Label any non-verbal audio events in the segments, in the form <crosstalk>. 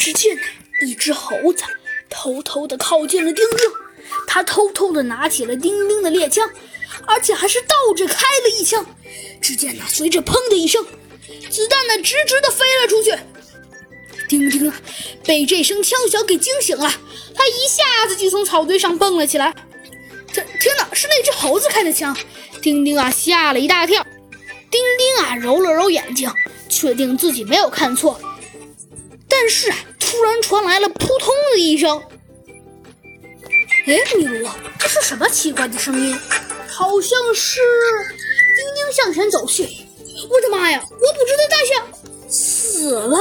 只见一只猴子偷偷的靠近了丁丁，他偷偷的拿起了丁丁的猎枪，而且还是倒着开了一枪。只见呢，随着“砰”的一声，子弹呢直直的飞了出去。丁丁啊，被这声枪响给惊醒了，他一下子就从草堆上蹦了起来。这天哪，是那只猴子开的枪！丁丁啊，吓了一大跳。丁丁啊，揉了揉眼睛，确定自己没有看错。但是啊，突然传来了扑通的一声。哎，米卢，这是什么奇怪的声音？好像是丁丁向前走去。我的妈呀！我捕捉的大象死了。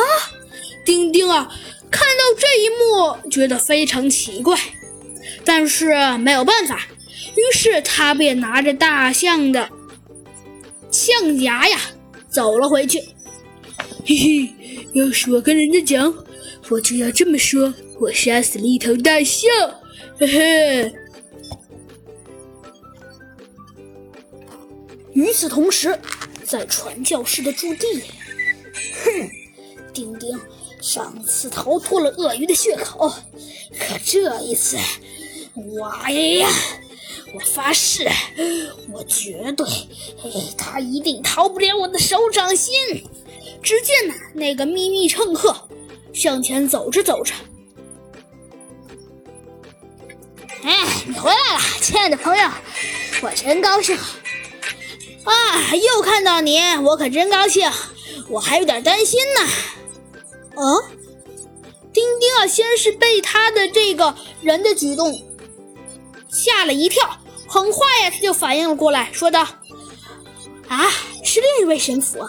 丁丁啊，看到这一幕，觉得非常奇怪，但是没有办法，于是他便拿着大象的象牙呀，走了回去。嘿嘿，要是我跟人家讲，我就要这么说：我杀死了一头大象。嘿嘿。与此同时，在传教士的驻地，哼，丁丁。上次逃脱了鳄鱼的血口，可这一次，我呀，我发誓，我绝对，他一定逃不了我的手掌心。只见呢，那个秘密乘客向前走着走着，哎，你回来了，亲爱的朋友，我真高兴啊！又看到你，我可真高兴，我还有点担心呢。嗯，丁丁啊，先是被他的这个人的举动吓了一跳，很快呀，他就反应了过来，说道：“啊，是另一位神父！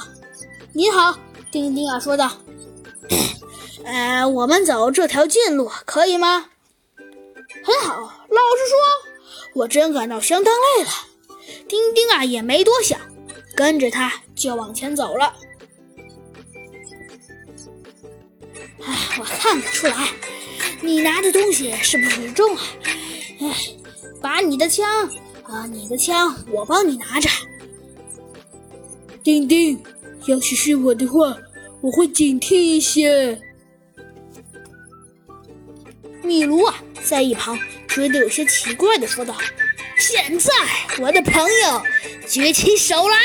您好，丁丁啊，说道：‘ <coughs> 呃，我们走这条近路可以吗？’很好，老实说，我真感到相当累了。丁丁啊，也没多想，跟着他就往前走了。”哎，我看得出来，你拿的东西是不是重啊？哎，把你的枪啊，你的枪我帮你拿着。丁丁，要是是我的话，我会警惕一些。米卢啊，在一旁觉得有些奇怪的说道：“现在，我的朋友，举起手来。”